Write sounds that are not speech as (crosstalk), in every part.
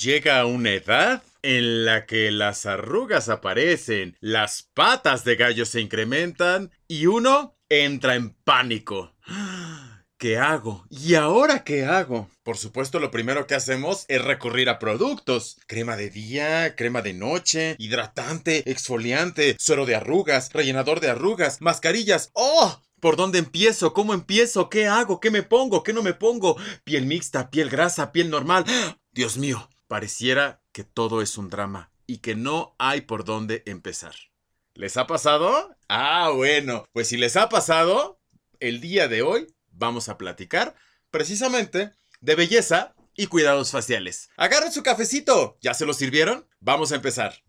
llega a una edad en la que las arrugas aparecen, las patas de gallo se incrementan y uno entra en pánico. ¿Qué hago? ¿Y ahora qué hago? Por supuesto, lo primero que hacemos es recurrir a productos. Crema de día, crema de noche, hidratante, exfoliante, suero de arrugas, rellenador de arrugas, mascarillas. ¡Oh! ¿Por dónde empiezo? ¿Cómo empiezo? ¿Qué hago? ¿Qué me pongo? ¿Qué no me pongo? Piel mixta, piel grasa, piel normal. Dios mío, pareciera que todo es un drama y que no hay por dónde empezar. ¿Les ha pasado? Ah, bueno, pues si les ha pasado, el día de hoy vamos a platicar precisamente de belleza y cuidados faciales. Agarren su cafecito. ¿Ya se lo sirvieron? Vamos a empezar.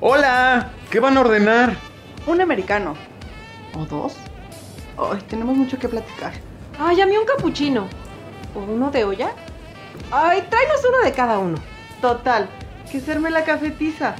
Hola, ¿qué van a ordenar? Un americano. ¿O dos? Ay, tenemos mucho que platicar. Ay, a mí un capuchino. ¿O uno de olla? Ay, tráenos uno de cada uno. Total, que serme la cafetiza.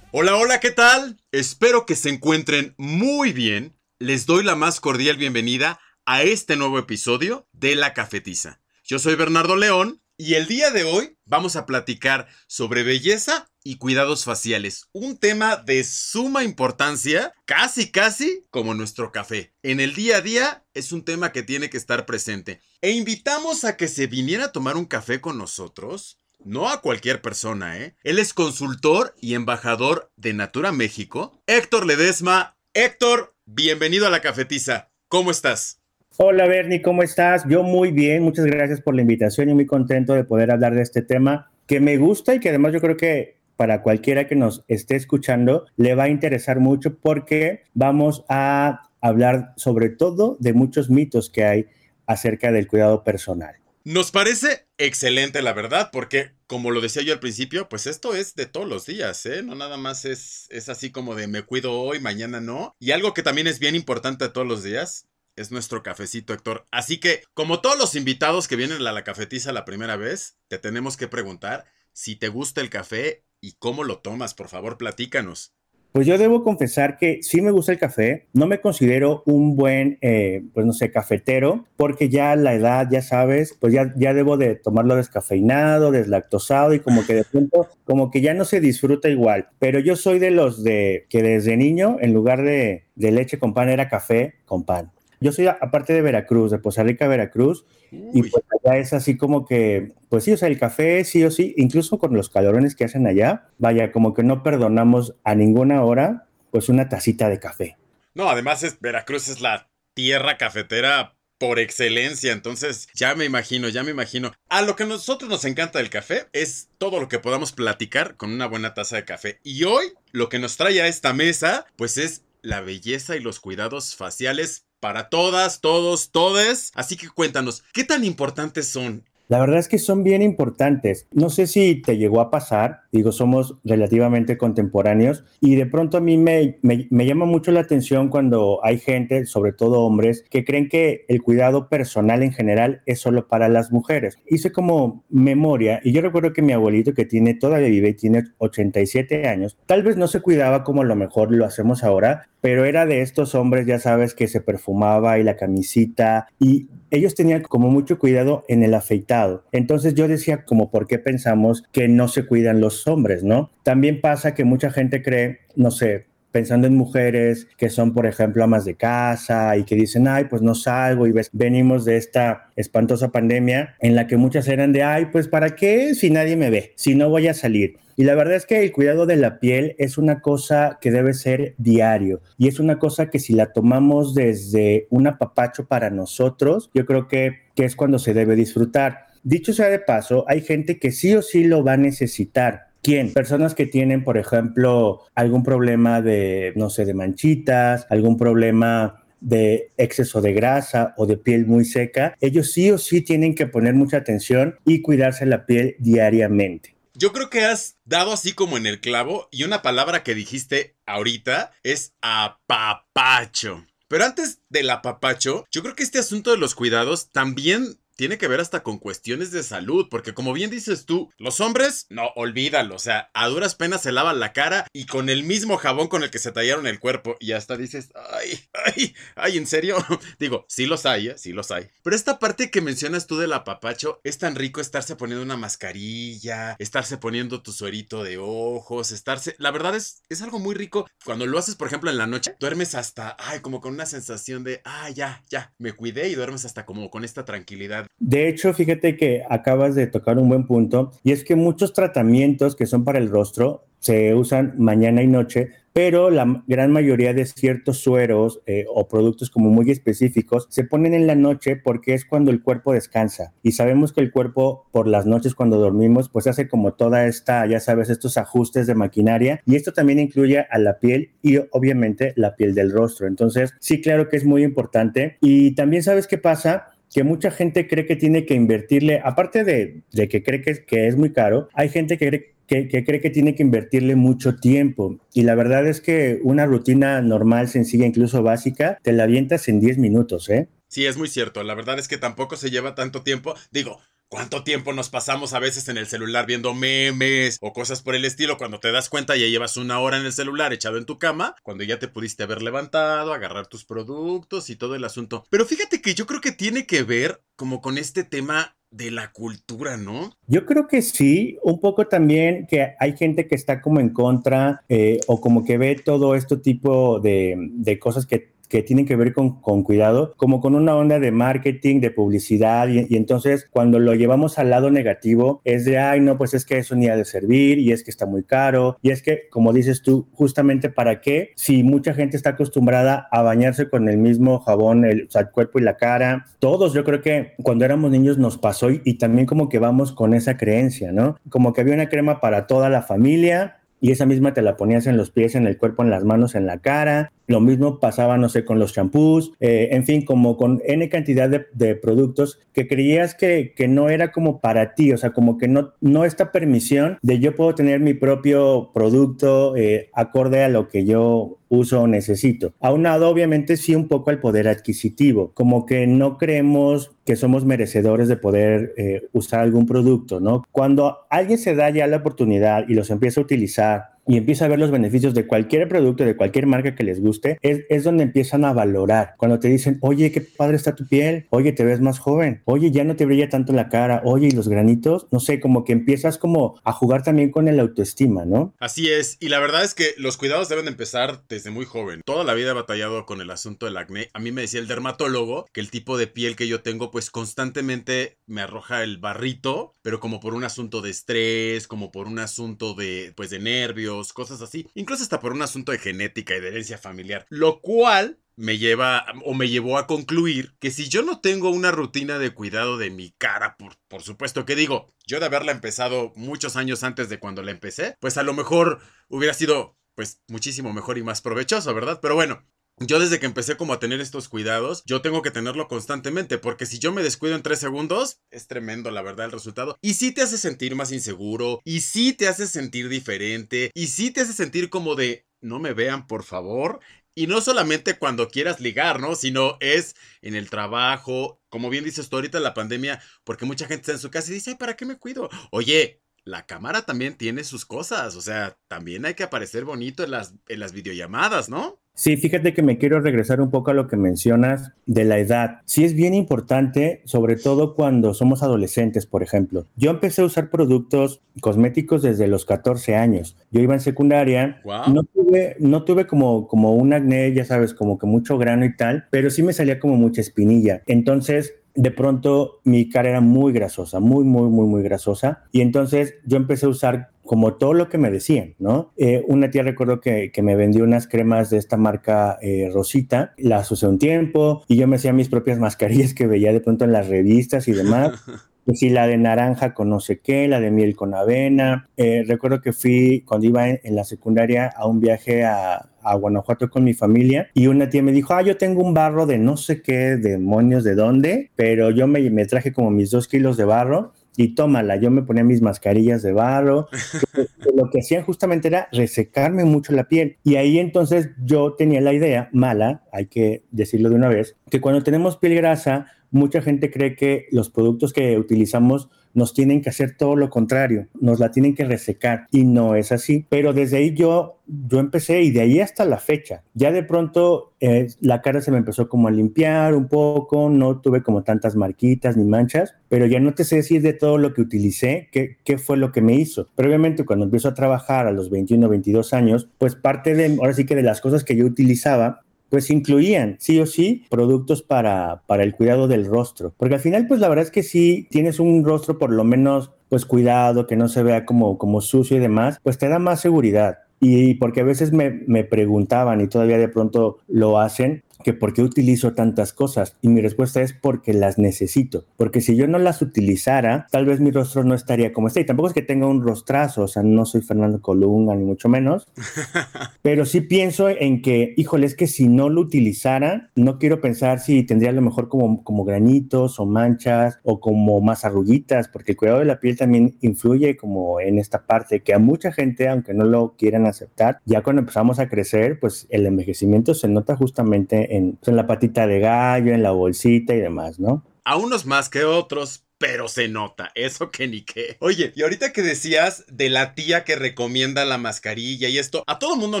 Hola, hola, ¿qué tal? Espero que se encuentren muy bien. Les doy la más cordial bienvenida a este nuevo episodio de La Cafetiza. Yo soy Bernardo León y el día de hoy vamos a platicar sobre belleza y cuidados faciales, un tema de suma importancia, casi casi como nuestro café. En el día a día es un tema que tiene que estar presente. E invitamos a que se viniera a tomar un café con nosotros no a cualquier persona, ¿eh? Él es consultor y embajador de Natura México. Héctor Ledesma. Héctor, bienvenido a la cafetiza. ¿Cómo estás? Hola Bernie, ¿cómo estás? Yo muy bien, muchas gracias por la invitación y muy contento de poder hablar de este tema que me gusta y que además yo creo que para cualquiera que nos esté escuchando le va a interesar mucho porque vamos a hablar sobre todo de muchos mitos que hay acerca del cuidado personal. Nos parece excelente, la verdad, porque como lo decía yo al principio, pues esto es de todos los días, ¿eh? No nada más es, es así como de me cuido hoy, mañana no. Y algo que también es bien importante de todos los días es nuestro cafecito, Héctor. Así que, como todos los invitados que vienen a la cafetiza la primera vez, te tenemos que preguntar si te gusta el café y cómo lo tomas. Por favor, platícanos. Pues yo debo confesar que sí me gusta el café, no me considero un buen, eh, pues no sé, cafetero, porque ya la edad, ya sabes, pues ya, ya debo de tomarlo descafeinado, deslactosado y como que de pronto, como que ya no se disfruta igual. Pero yo soy de los de que desde niño, en lugar de, de leche con pan, era café con pan. Yo soy aparte de Veracruz, de Poza Rica, Veracruz, y pues allá es así como que, pues sí, o sea, el café sí o sí, incluso con los calorones que hacen allá, vaya, como que no perdonamos a ninguna hora, pues una tacita de café. No, además es, Veracruz es la tierra cafetera por excelencia, entonces ya me imagino, ya me imagino. A lo que a nosotros nos encanta del café es todo lo que podamos platicar con una buena taza de café. Y hoy lo que nos trae a esta mesa, pues es la belleza y los cuidados faciales para todas, todos, todes. Así que cuéntanos, ¿qué tan importantes son? La verdad es que son bien importantes. No sé si te llegó a pasar, digo, somos relativamente contemporáneos y de pronto a mí me, me, me, llama mucho la atención cuando hay gente, sobre todo hombres, que creen que el cuidado personal en general es solo para las mujeres. Hice como memoria y yo recuerdo que mi abuelito que tiene todavía vive y tiene 87 años, tal vez no se cuidaba como a lo mejor lo hacemos ahora, pero era de estos hombres, ya sabes, que se perfumaba y la camisita y ellos tenían como mucho cuidado en el afeitado. Entonces yo decía como por qué pensamos que no se cuidan los hombres, ¿no? También pasa que mucha gente cree, no sé, pensando en mujeres que son, por ejemplo, amas de casa y que dicen, ay, pues no salgo y ves, venimos de esta espantosa pandemia en la que muchas eran de, ay, pues ¿para qué si nadie me ve? Si no voy a salir. Y la verdad es que el cuidado de la piel es una cosa que debe ser diario y es una cosa que si la tomamos desde un apapacho para nosotros, yo creo que, que es cuando se debe disfrutar. Dicho sea de paso, hay gente que sí o sí lo va a necesitar. ¿Quién? Personas que tienen, por ejemplo, algún problema de, no sé, de manchitas, algún problema de exceso de grasa o de piel muy seca, ellos sí o sí tienen que poner mucha atención y cuidarse la piel diariamente. Yo creo que has dado así como en el clavo y una palabra que dijiste ahorita es apapacho. Pero antes del apapacho, yo creo que este asunto de los cuidados también tiene que ver hasta con cuestiones de salud, porque como bien dices tú, los hombres, no, olvídalo, o sea, a duras penas se lavan la cara y con el mismo jabón con el que se tallaron el cuerpo y hasta dices, ay, ay, ay, ¿en serio? (laughs) Digo, sí los hay, ¿eh? sí los hay. Pero esta parte que mencionas tú del apapacho, es tan rico estarse poniendo una mascarilla, estarse poniendo tu suerito de ojos, estarse, la verdad es, es algo muy rico. Cuando lo haces, por ejemplo, en la noche, duermes hasta, ay, como con una sensación de, ah, ya, ya, me cuidé y duermes hasta como con esta tranquilidad. De hecho, fíjate que acabas de tocar un buen punto y es que muchos tratamientos que son para el rostro se usan mañana y noche, pero la gran mayoría de ciertos sueros eh, o productos como muy específicos se ponen en la noche porque es cuando el cuerpo descansa. Y sabemos que el cuerpo por las noches cuando dormimos pues hace como toda esta, ya sabes, estos ajustes de maquinaria y esto también incluye a la piel y obviamente la piel del rostro. Entonces, sí, claro que es muy importante. Y también sabes qué pasa, que mucha gente cree que tiene que invertirle, aparte de, que cree que, que, es muy caro, hay gente que cree que, cree que tiene que invertirle mucho tiempo. Y la verdad es que una rutina normal, sencilla, incluso básica, te la avientas en 10 minutos, ¿eh? Sí, es muy cierto. La verdad es que tampoco se lleva tanto tiempo. Digo, ¿Cuánto tiempo nos pasamos a veces en el celular viendo memes o cosas por el estilo? Cuando te das cuenta ya llevas una hora en el celular echado en tu cama, cuando ya te pudiste haber levantado, agarrar tus productos y todo el asunto. Pero fíjate que yo creo que tiene que ver como con este tema de la cultura, ¿no? Yo creo que sí, un poco también que hay gente que está como en contra eh, o como que ve todo este tipo de, de cosas que que tienen que ver con, cuidado, como con una onda de marketing, de publicidad, y, entonces cuando lo llevamos al lado negativo es de, ay, no, pues es que eso ni ha de servir, y es que está muy caro, y es que, como dices tú, justamente para qué, si mucha gente está acostumbrada a bañarse con el mismo jabón, el, o cuerpo y la cara, todos, yo creo que cuando éramos niños nos pasó y también como que vamos con esa creencia, ¿no? Como que había una crema para toda la familia, y esa misma te la ponías en los pies, en el cuerpo, en las manos, en la cara, lo mismo pasaba, no sé, con los champús, eh, en fin, como con N cantidad de, productos que creías que, que, no era como para ti, o sea, como que no, no esta permisión de yo puedo tener mi propio producto eh, acorde a lo que yo uso o necesito. Aunado, obviamente, sí un poco al poder adquisitivo, como que no creemos que somos merecedores de poder eh, usar algún producto, ¿no? Cuando alguien se da ya la oportunidad y los empieza a utilizar y empieza a ver los beneficios de cualquier producto, de cualquier marca que les guste, es, es, donde empiezan a valorar. Cuando te dicen, oye, qué padre está tu piel, oye, te ves más joven, oye, ya no te brilla tanto la cara, oye, y los granitos, no sé, como que empiezas como a jugar también con el autoestima, ¿no? Así es, y la verdad es que los cuidados deben empezar desde muy joven. Toda la vida he batallado con el asunto del acné. A mí me decía el dermatólogo que el tipo de piel que yo tengo, pues constantemente me arroja el barrito, pero como por un asunto de estrés, como por un asunto de, pues, de nervios cosas así, incluso hasta por un asunto de genética y de herencia familiar, lo cual me lleva o me llevó a concluir que si yo no tengo una rutina de cuidado de mi cara, por, por supuesto que digo, yo de haberla empezado muchos años antes de cuando la empecé, pues a lo mejor hubiera sido pues muchísimo mejor y más provechoso, ¿verdad? Pero bueno, yo desde que empecé como a tener estos cuidados, yo tengo que tenerlo constantemente, porque si yo me descuido en tres segundos, es tremendo la verdad el resultado. Y sí te hace sentir más inseguro, y sí te hace sentir diferente, y sí te hace sentir como de, no me vean por favor. Y no solamente cuando quieras ligar, ¿no? Sino es en el trabajo, como bien dices tú ahorita la pandemia, porque mucha gente está en su casa y dice, Ay, ¿para qué me cuido? Oye, la cámara también tiene sus cosas, o sea, también hay que aparecer bonito en las, en las videollamadas, ¿no? Sí, fíjate que me quiero regresar un poco a lo que mencionas de la edad. Sí es bien importante, sobre todo cuando somos adolescentes, por ejemplo. Yo empecé a usar productos cosméticos desde los 14 años. Yo iba en secundaria, no tuve, no tuve como, como un acné, ya sabes, como que mucho grano y tal, pero sí me salía como mucha espinilla. Entonces, de pronto mi cara era muy grasosa, muy, muy, muy, muy grasosa. Y entonces yo empecé a usar como todo lo que me decían, ¿no? Eh, una tía recuerdo que, me vendió unas cremas de esta marca eh, Rosita, las usé un tiempo y yo me hacía mis propias mascarillas que veía de pronto en las revistas y demás. (laughs) sí, la de naranja con no sé qué, la de miel con avena. Eh, recuerdo que fui cuando iba en, la secundaria a un viaje a, a, Guanajuato con mi familia y una tía me dijo, ah, yo tengo un barro de no sé qué demonios de dónde, pero yo me, me traje como mis dos kilos de barro y tómala, yo me ponía mis mascarillas de barro, (laughs) lo que hacían justamente era resecarme mucho la piel. Y ahí entonces yo tenía la idea mala, hay que decirlo de una vez, que cuando tenemos piel grasa, mucha gente cree que los productos que utilizamos nos tienen que hacer todo lo contrario, nos la tienen que resecar y no es así. Pero desde ahí yo, yo empecé y de ahí hasta la fecha, ya de pronto eh, la cara se me empezó como a limpiar un poco, no tuve como tantas marquitas ni manchas, pero ya no te sé decir de todo lo que utilicé, qué, qué fue lo que me hizo. Pero obviamente cuando empiezo a trabajar a los 21, 22 años, pues parte de, ahora sí que de las cosas que yo utilizaba, pues incluían sí o sí productos para, para el cuidado del rostro. Porque al final, pues la verdad es que si tienes un rostro por lo menos pues cuidado, que no se vea como, como sucio y demás, pues te da más seguridad. Y porque a veces me, me preguntaban y todavía de pronto lo hacen, que por qué utilizo tantas cosas. Y mi respuesta es porque las necesito, porque si yo no las utilizara, tal vez mi rostro no estaría como está. Y tampoco es que tenga un rostrazo, o sea, no soy Fernando Colunga ni mucho menos, (laughs) pero sí pienso en que, híjole, es que si no lo utilizara, no quiero pensar si tendría a lo mejor como, como granitos o manchas o como más arruguitas, porque el cuidado de la piel también influye como en esta parte que a mucha gente, aunque no lo quieran aceptar, ya cuando empezamos a crecer, pues el envejecimiento se nota justamente en, en la patita de gallo, en la bolsita y demás, ¿no? A unos más que otros, pero se nota, eso que ni qué. Oye, y ahorita que decías de la tía que recomienda la mascarilla y esto, a todo mundo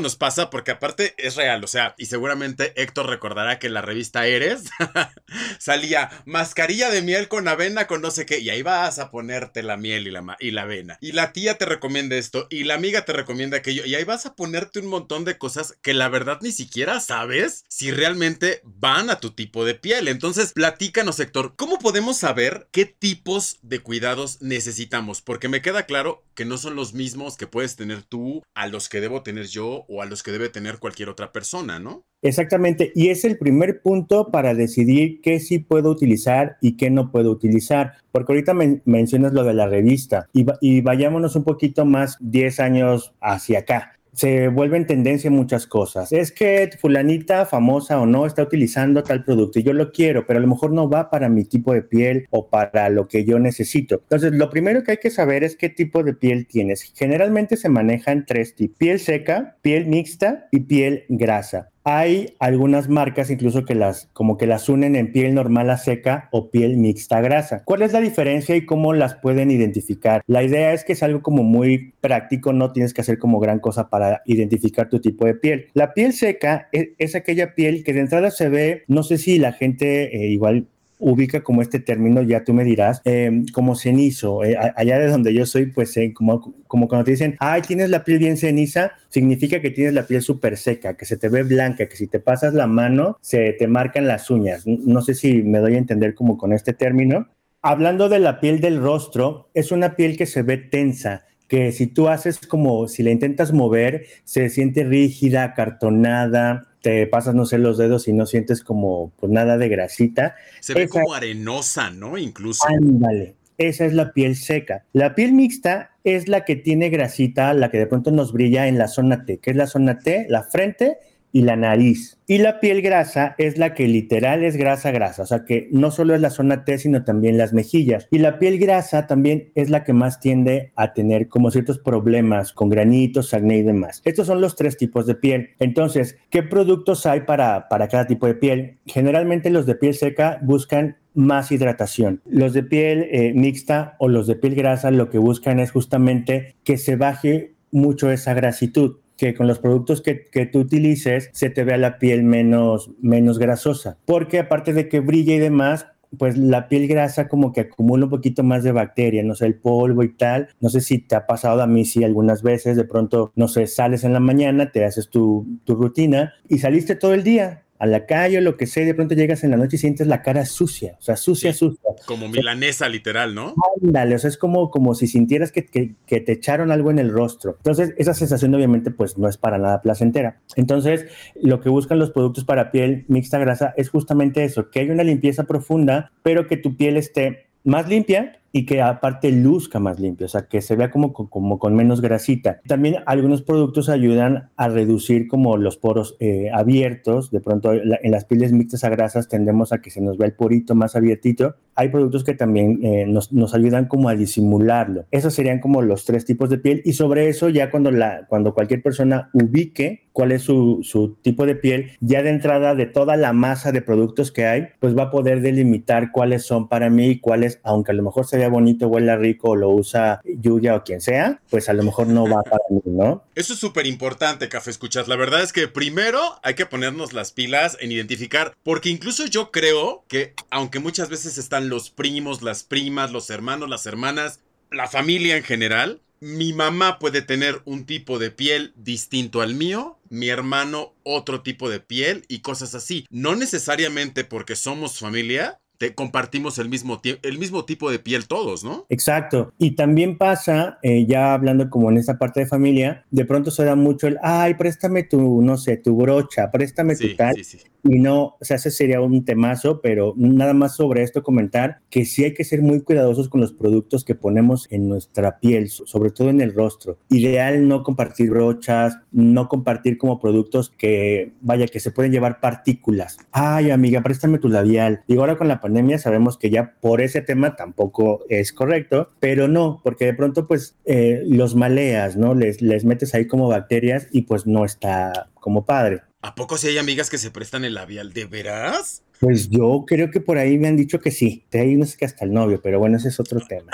nos pasa porque aparte es real, o sea, y seguramente Héctor recordará que en la revista Eres (laughs) salía mascarilla de miel con avena con no sé qué, y ahí vas a ponerte la miel y la, y la avena. Y la tía te recomienda esto, y la amiga te recomienda aquello, y ahí vas a ponerte un montón de cosas que la verdad ni siquiera sabes si realmente van a tu tipo de piel. Entonces, platícanos, Héctor, ¿cómo podemos saber qué tipo tipos de cuidados necesitamos? Porque me queda claro que no son los mismos que puedes tener tú a los que debo tener yo o a los que debe tener cualquier otra persona, ¿no? Exactamente, y es el primer punto para decidir qué sí puedo utilizar y qué no puedo utilizar, porque ahorita mencionas lo de la revista y, y vayámonos un poquito más 10 años hacia acá se vuelven tendencia muchas cosas. Es que fulanita famosa o no está utilizando tal producto y yo lo quiero, pero a lo mejor no va para mi tipo de piel o para lo que yo necesito. Entonces, lo primero que hay que saber es qué tipo de piel tienes. Generalmente se manejan tres tipos, piel seca, piel mixta y piel grasa. Hay algunas marcas incluso que las como que las unen en piel normal a seca o piel mixta grasa. ¿Cuál es la diferencia y cómo las pueden identificar? La idea es que es algo como muy práctico, no tienes que hacer como gran cosa para identificar tu tipo de piel. La piel seca es, aquella piel que de entrada se ve, no sé si la gente eh, igual ubica como este término, ya tú me dirás, em, como cenizo. Eh, allá de donde yo soy, pues eh, como, como cuando te dicen, ay, tienes la piel bien ceniza, significa que tienes la piel súper seca, que se te ve blanca, que si te pasas la mano, se te marcan las uñas. No sé si me doy a entender como con este término. Hablando de la piel del rostro, es una piel que se ve tensa, que si tú haces como, si la intentas mover, se siente rígida, acartonada, te pasas, no sé, los dedos y no sientes como pues nada de grasita. Se ve como arenosa, ¿no? Incluso. Ándale, esa es la piel seca. La piel mixta es la que tiene grasita, la que de pronto nos brilla en la zona T, que es la zona T, la frente y la nariz. Y la piel grasa es la que literal es grasa grasa, o sea que no solo es la zona T, sino también las mejillas. Y la piel grasa también es la que más tiende a tener como ciertos problemas con granitos, acné y demás. Estos son los tres tipos de piel. Entonces, ¿qué productos hay para, para cada tipo de piel? Generalmente los de piel seca buscan más hidratación. Los de piel eh, mixta o los de piel grasa lo que buscan es justamente que se baje mucho esa grasitud que con los productos que, que, tú utilices se te vea la piel menos, menos grasosa. Porque aparte de que brilla y demás, pues la piel grasa como que acumula un poquito más de bacterias, no sé, el polvo y tal. No sé si te ha pasado a mí, sí, algunas veces, de pronto, no sé, sales en la mañana, te haces tu, tu rutina y saliste todo el día a la calle o lo que sea, de pronto llegas en la noche y sientes la cara sucia, o sea, sucia, sucia. Como milanesa, literal, ¿no? Ándale, o sea, es como, como si sintieras que, que, que, te echaron algo en el rostro. Entonces, esa sensación obviamente pues no es para nada placentera. Entonces, lo que buscan los productos para piel mixta grasa es justamente eso, que haya una limpieza profunda, pero que tu piel esté más limpia, y que aparte luzca más limpio, o sea, que se vea como, como con menos grasita. También algunos productos ayudan a reducir como los poros eh, abiertos, de pronto en las pieles mixtas a grasas tendemos a que se nos vea el porito más abiertito. Hay productos que también eh, nos, nos, ayudan como a disimularlo. Esos serían como los tres tipos de piel y sobre eso ya cuando, la, cuando cualquier persona ubique cuál es su, su, tipo de piel, ya de entrada de toda la masa de productos que hay, pues va a poder delimitar cuáles son para mí y cuáles, aunque a lo mejor se vea bonito, huela rico lo usa Yuya o quien sea, pues a lo mejor no va para mí, ¿no? Eso es súper importante, Café Escuchas. La verdad es que primero hay que ponernos las pilas en identificar, porque incluso yo creo que, aunque muchas veces están los primos, las primas, los hermanos, las hermanas, la familia en general, mi mamá puede tener un tipo de piel distinto al mío, mi hermano otro tipo de piel y cosas así. No necesariamente porque somos familia, compartimos el mismo, el mismo tipo de piel todos, ¿no? Exacto. Y también pasa, eh, ya hablando como en esta parte de familia, de pronto se da mucho el, ay, préstame tu, no sé, tu brocha, préstame tu tal. Sí, sí. Y no, o sea, ese sería un temazo, pero nada más sobre esto comentar que sí hay que ser muy cuidadosos con los productos que ponemos en nuestra piel, sobre todo en el rostro. Ideal no compartir brochas, no compartir como productos que, vaya, que se pueden llevar partículas. Ay, amiga, préstame tu labial. Y ahora con la pandemia sabemos que ya por ese tema tampoco es correcto, pero no, porque de pronto pues eh, los maleas, ¿no? Les, les metes ahí como bacterias y pues no está como padre. ¿A poco si hay amigas que se prestan el labial? ¿De veras? Pues yo creo que por ahí me han dicho que sí. De ahí no sé que hasta el novio, pero bueno, ese es otro (laughs) tema.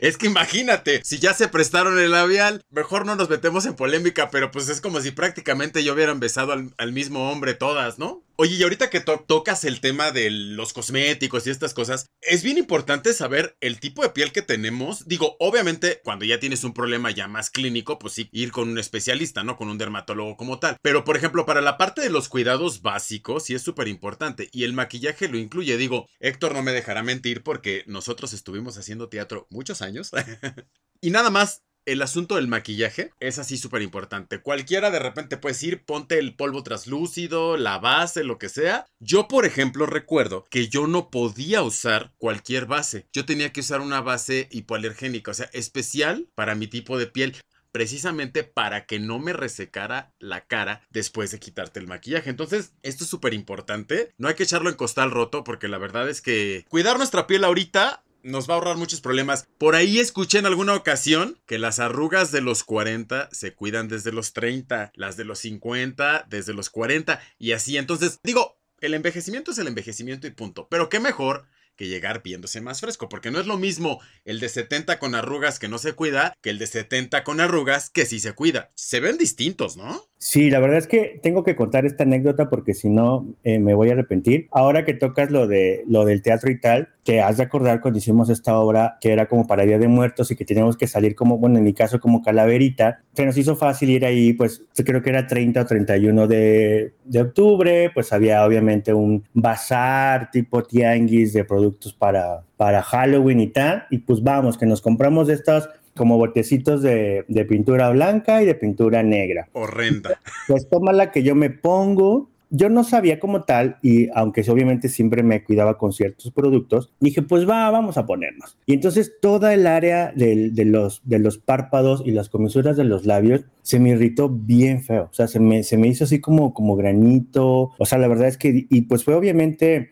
Es que imagínate, si ya se prestaron el labial, mejor no nos metemos en polémica, pero pues es como si prácticamente yo hubieran besado al, al mismo hombre todas, ¿no? Oye, y ahorita que tocas el tema de los cosméticos y estas cosas, es bien importante saber el tipo de piel que tenemos. Digo, obviamente, cuando ya tienes un problema ya más clínico, pues sí, ir con un especialista, ¿no? Con un dermatólogo como tal. Pero, por ejemplo, para la parte de los cuidados básicos, sí es súper importante. Y el maquillaje lo incluye. Digo, Héctor no me dejará mentir porque nosotros estuvimos haciendo teatro muchos años. (laughs) y nada más el asunto del maquillaje es así súper importante. Cualquiera de repente puedes ir, ponte el polvo traslúcido, la base, lo que sea. Yo, por ejemplo, recuerdo que yo no podía usar cualquier base. Yo tenía que usar una base hipoalergénica, o sea, especial para mi tipo de piel precisamente para que no me resecara la cara después de quitarte el maquillaje. Entonces, esto es súper importante. No hay que echarlo en costal roto porque la verdad es que cuidar nuestra piel ahorita nos va a ahorrar muchos problemas. Por ahí escuché en alguna ocasión que las arrugas de los 40 se cuidan desde los 30, las de los 50 desde los 40 y así. Entonces, digo, el envejecimiento es el envejecimiento y punto. Pero qué mejor que llegar viéndose más fresco, porque no es lo mismo el de 70 con arrugas que no se cuida que el de 70 con arrugas que sí se cuida. Se ven distintos, ¿no? Sí, la verdad es que tengo que contar esta anécdota porque si no eh, me voy a arrepentir. Ahora que tocas lo de lo del teatro y tal, te has de acordar cuando hicimos esta obra que era como para Día de Muertos y que teníamos que salir como, bueno, en mi caso como calaverita. Se nos hizo fácil ir ahí, pues creo que era 30 o 31 de, de octubre, pues había obviamente un bazar tipo tianguis de productos para, para Halloween y tal. Y pues vamos, que nos compramos estas como botecitos de, de, pintura blanca y de pintura negra. Horrenda. Pues toma la que yo me pongo. Yo no sabía como tal, y aunque obviamente siempre me cuidaba con ciertos productos, dije, pues va, vamos a ponernos. Y entonces toda el área de, los, de los párpados y las comisuras de los labios se me irritó bien feo. O sea, se me, se me hizo así como, como granito. O sea, la verdad es que, y pues fue obviamente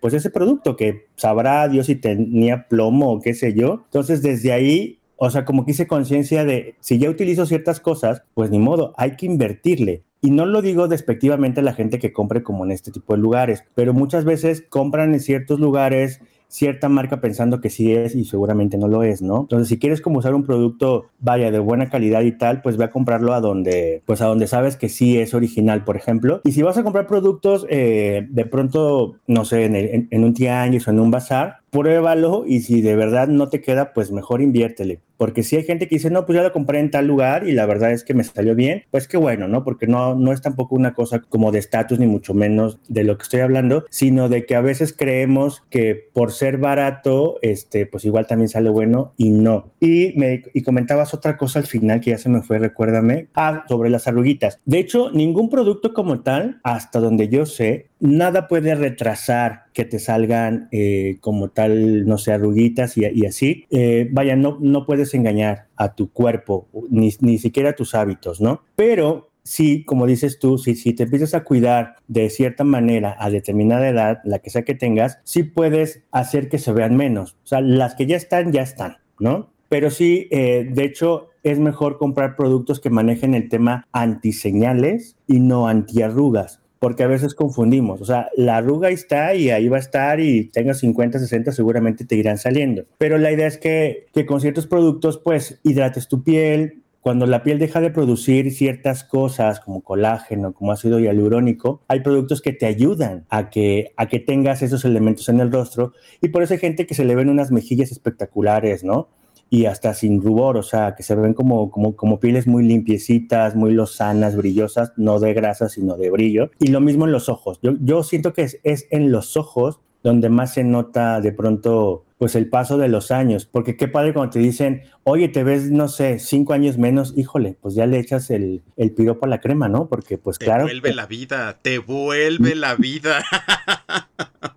pues ese producto que sabrá Dios si tenía plomo o qué sé yo. Entonces desde ahí o sea, como que hice conciencia de, si ya utilizo ciertas cosas, pues ni modo, hay que invertirle. Y no lo digo despectivamente a la gente que compre como en este tipo de lugares, pero muchas veces compran en ciertos lugares cierta marca pensando que sí es y seguramente no lo es, ¿no? Entonces, si quieres como usar un producto, vaya, de buena calidad y tal, pues ve a comprarlo a donde, pues a donde sabes que sí es original, por ejemplo. Y si vas a comprar productos, eh, de pronto, no sé, en, en un tianguis o en un bazar, pruébalo y si de verdad no te queda, pues mejor inviértele. Porque si hay gente que dice, no, pues ya lo compré en tal lugar y la verdad es que me salió bien, pues qué bueno, ¿no? Porque no, no es tampoco una cosa como de estatus, ni mucho menos de lo que estoy hablando, sino de que a veces creemos que por ser barato, este, pues igual también sale bueno y no. Y, me, y comentabas otra cosa al final que ya se me fue, recuérdame, ah, sobre las arruguitas. De hecho, ningún producto como tal, hasta donde yo sé, nada puede retrasar que te salgan eh, como tal, no sé, arruguitas y, así. Eh, vaya, no, no puedes engañar a tu cuerpo, ni, ni siquiera a tus hábitos, ¿no? Pero sí, como dices tú, si, si te empiezas a cuidar de cierta manera a determinada edad, la que sea que tengas, sí puedes hacer que se vean menos. O sea, las que ya están, ya están, ¿no? Pero sí, eh, de hecho, es mejor comprar productos que manejen el tema antiseñales y no antiarrugas porque a veces confundimos. O sea, la arruga está y ahí va a estar y tengas 50, 60, seguramente te irán saliendo. Pero la idea es que, que con ciertos productos, pues, hidrates tu piel, cuando la piel deja de producir ciertas cosas como colágeno, como ácido hialurónico, hay productos que te ayudan a que, a que tengas esos elementos en el rostro y por eso hay gente que se le ven unas mejillas espectaculares, ¿no? Y hasta sin rubor, o sea, que se ven como, como, como pieles muy limpiecitas, muy lozanas, brillosas, no de grasa, sino de brillo. Y lo mismo en los ojos. Yo, yo siento que es, es en los ojos donde más se nota de pronto pues el paso de los años, porque qué padre cuando te dicen, oye, te ves, no sé, cinco años menos, híjole, pues ya le echas el, el piropo a la crema, ¿no? Porque pues claro. Te vuelve la vida, te vuelve la vida.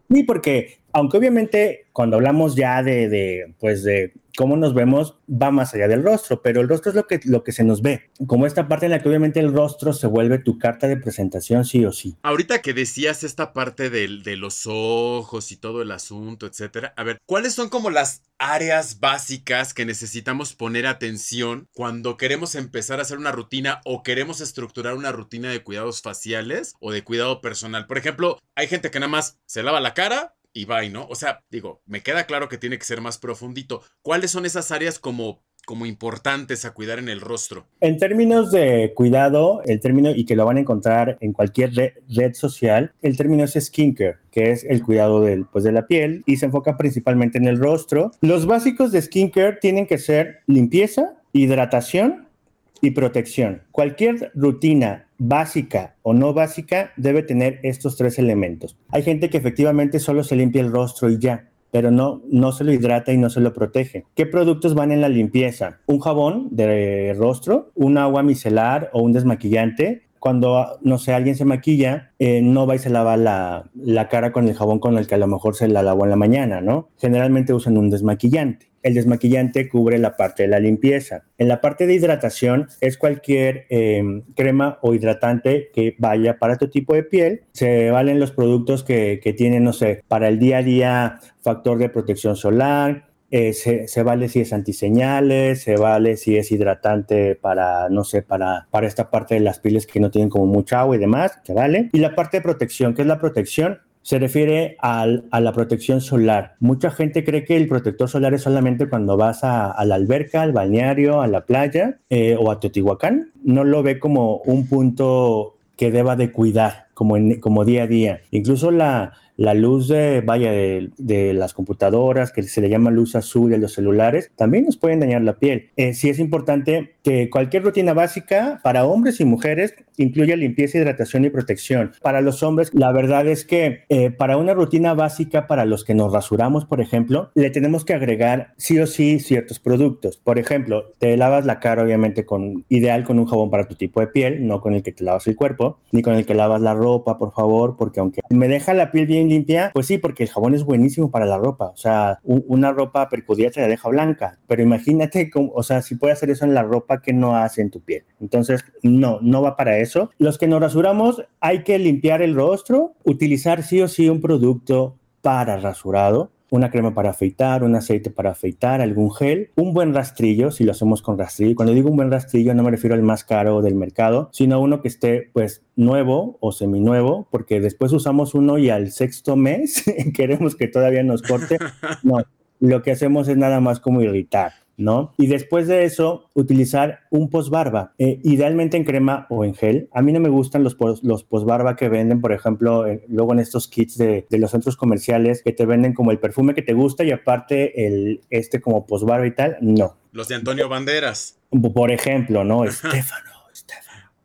Sí, porque aunque obviamente cuando hablamos ya de, de, pues de cómo nos vemos, va más allá del rostro, pero el rostro es lo que, lo que se nos ve, como esta parte en la que obviamente el rostro se vuelve tu carta de presentación sí o sí. Ahorita que decías esta parte de, de los ojos y todo el asunto, etcétera, a ver, ¿cuáles son como las áreas básicas que necesitamos poner atención cuando queremos empezar a hacer una rutina o queremos estructurar una rutina de cuidados faciales o de cuidado personal? Por ejemplo, hay gente que nada más se lava la cara, y bye, ¿no? O sea, digo, me queda claro que tiene que ser más profundito. ¿Cuáles son esas áreas como como importantes a cuidar en el rostro? En términos de cuidado, el término, y que lo van a encontrar en cualquier red, social, el término es skincare, que es el cuidado pues, de la piel y se enfoca principalmente en el rostro. Los básicos de skincare tienen que ser limpieza, hidratación y protección. Cualquier rutina básica o no básica debe tener estos tres elementos. Hay gente que efectivamente solo se limpia el rostro y ya, pero no, no se lo hidrata y no se lo protege. ¿Qué productos van en la limpieza? Un jabón de rostro, un agua micelar o un desmaquillante. Cuando, no sé, alguien se maquilla, eh, no va y se lava la, la cara con el jabón con el que a lo mejor se la lavó en la mañana, ¿no? Generalmente usan un desmaquillante el desmaquillante cubre la parte de la limpieza. En la parte de hidratación es cualquier eh, crema o hidratante que vaya para tu tipo de piel. Se valen los productos que, que tienen, no sé, para el día a día factor de protección solar, eh, se, vale si es antiseñales, se vale si es hidratante para, no sé, para, para esta parte de las pieles que no tienen como mucha agua y demás, se vale. Y la parte de protección, ¿qué es la protección? se refiere al, a la protección solar. Mucha gente cree que el protector solar es solamente cuando vas a, la alberca, al balneario, a la playa eh, o a Teotihuacán. No lo ve como un punto que deba de cuidar como, como día a día. Incluso la, la luz de, vaya, de, las computadoras, que se le llama luz azul de los celulares, también nos pueden dañar la piel. Eh, sí es importante que cualquier rutina básica para hombres y mujeres incluya limpieza, hidratación y protección. Para los hombres, la verdad es que eh, para una rutina básica, para los que nos rasuramos, por ejemplo, le tenemos que agregar sí o sí ciertos productos. Por ejemplo, te lavas la cara, obviamente, con ideal con un jabón para tu tipo de piel, no con el que te lavas el cuerpo, ni con el que lavas la ropa, por favor, porque aunque me deja la piel bien limpia, pues sí, porque el jabón es buenísimo para la ropa. O sea, una ropa percudida te la deja blanca, pero imagínate, cómo, o sea, si puede hacer eso en la ropa que no hace en tu piel. Entonces, no, no va para eso. Los que nos rasuramos, hay que limpiar el rostro, utilizar sí o sí un producto para rasurado una crema para afeitar, un aceite para afeitar, algún gel, un buen rastrillo, si lo hacemos con rastrillo. Cuando digo un buen rastrillo no me refiero al más caro del mercado, sino uno que esté pues nuevo o seminuevo, porque después usamos uno y al sexto mes (laughs) queremos que todavía nos corte. (laughs) No, lo que hacemos es nada más como irritar. ¿No? Y después de eso, utilizar un posbarba, eh, idealmente en crema o en gel. A mí no me gustan los, pos, los posbarba que venden, por ejemplo, luego en estos kits de, de, los centros comerciales que te venden como el perfume que te gusta y aparte el este como posbarba y tal, no. Los de Antonio Banderas. Por ejemplo, ¿no? Estefano.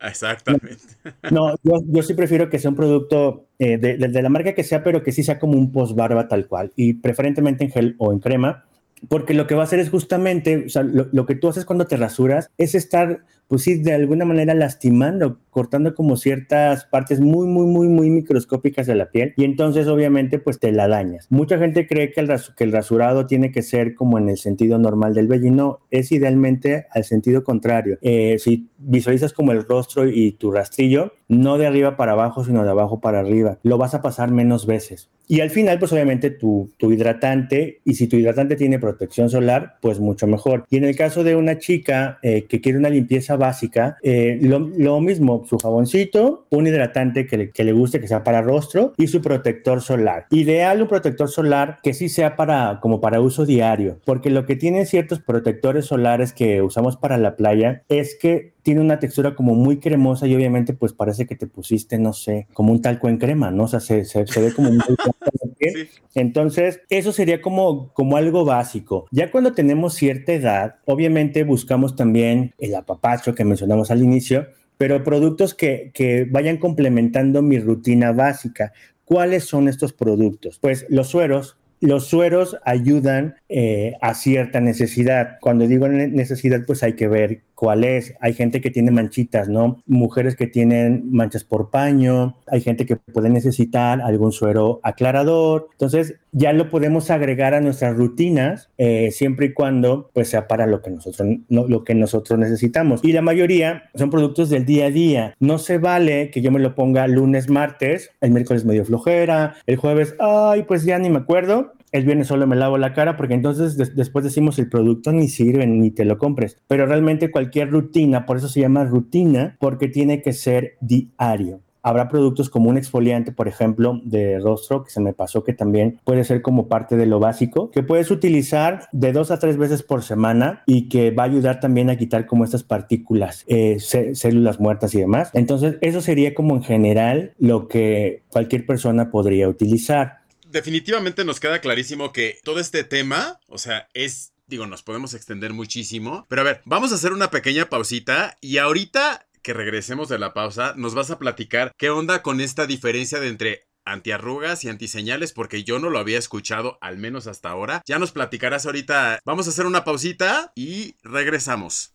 Exactamente. No, yo, yo, sí prefiero que sea un producto eh, de, de, de, la marca que sea, pero que sí sea como un posbarba tal cual, y preferentemente en gel o en crema, porque lo que va a hacer es justamente, o sea, lo, lo, que tú haces cuando te rasuras es estar pues sí, de alguna manera lastimando, cortando como ciertas partes muy, muy, muy, muy microscópicas de la piel y entonces obviamente pues te la dañas. Mucha gente cree que el, que el rasurado tiene que ser como en el sentido normal del vello y no, es idealmente al sentido contrario. Eh, si visualizas como el rostro y tu rastrillo, no de arriba para abajo, sino de abajo para arriba, lo vas a pasar menos veces. Y al final, pues obviamente tu, tu hidratante, y si tu hidratante tiene protección solar, pues mucho mejor. Y en el caso de una chica eh, que quiere una limpieza básica, eh, lo, lo, mismo, su jaboncito, un hidratante que le, que le guste, que sea para rostro, y su protector solar. Ideal un protector solar que sí sea para, como para uso diario, porque lo que tienen ciertos protectores solares que usamos para la playa es que tiene una textura como muy cremosa y obviamente pues parece que te pusiste, no sé, como un talco en crema, ¿no? O sea, se, se, se ve como muy... (laughs) Entonces, eso sería como, como algo básico. Ya cuando tenemos cierta edad, obviamente buscamos también el apapacho que mencionamos al inicio, pero productos que, que vayan complementando mi rutina básica. ¿Cuáles son estos productos? Pues los sueros, los sueros ayudan eh, a cierta necesidad. Cuando digo necesidad, pues hay que ver cuál es. Hay gente que tiene manchitas, ¿no? Mujeres que tienen manchas por paño, hay gente que puede necesitar algún suero aclarador. Entonces, ya lo podemos agregar a nuestras rutinas eh, siempre y cuando pues sea para lo que nosotros no, lo que nosotros necesitamos. Y la mayoría son productos del día a día. No se vale que yo me lo ponga lunes, martes, el miércoles medio flojera, el jueves, ay, pues ya ni me acuerdo el viernes solo me lavo la cara porque entonces después decimos el producto ni sirve ni te lo compres. Pero realmente cualquier rutina, por eso se llama rutina, porque tiene que ser diario. Habrá productos como un exfoliante, por ejemplo, de rostro, que se me pasó que también puede ser como parte de lo básico, que puedes utilizar de dos a tres veces por semana y que va a ayudar también a quitar como estas partículas, eh, células muertas y demás. Entonces, eso sería como en general lo que cualquier persona podría utilizar definitivamente nos queda clarísimo que todo este tema, o sea, es digo, nos podemos extender muchísimo. Pero a ver, vamos a hacer una pequeña pausita y ahorita que regresemos de la pausa, nos vas a platicar qué onda con esta diferencia de entre antiarrugas y antiseñales porque yo no lo había escuchado al menos hasta ahora. Ya nos platicarás ahorita. Vamos a hacer una pausita y regresamos.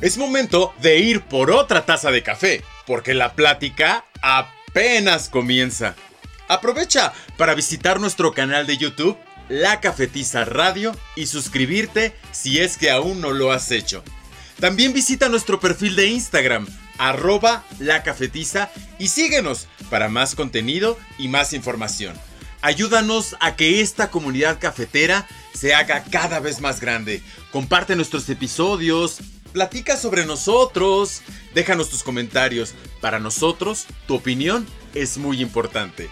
Es momento de ir por otra taza de café, porque la plática apenas comienza. Aprovecha para visitar nuestro canal de YouTube, La Cafetiza Radio, y suscribirte si es que aún no lo has hecho. También visita nuestro perfil de Instagram, arroba La Cafetiza, y síguenos para más contenido y más información. Ayúdanos a que esta comunidad cafetera se haga cada vez más grande. Comparte nuestros episodios, Platica sobre nosotros, déjanos tus comentarios. Para nosotros, tu opinión es muy importante.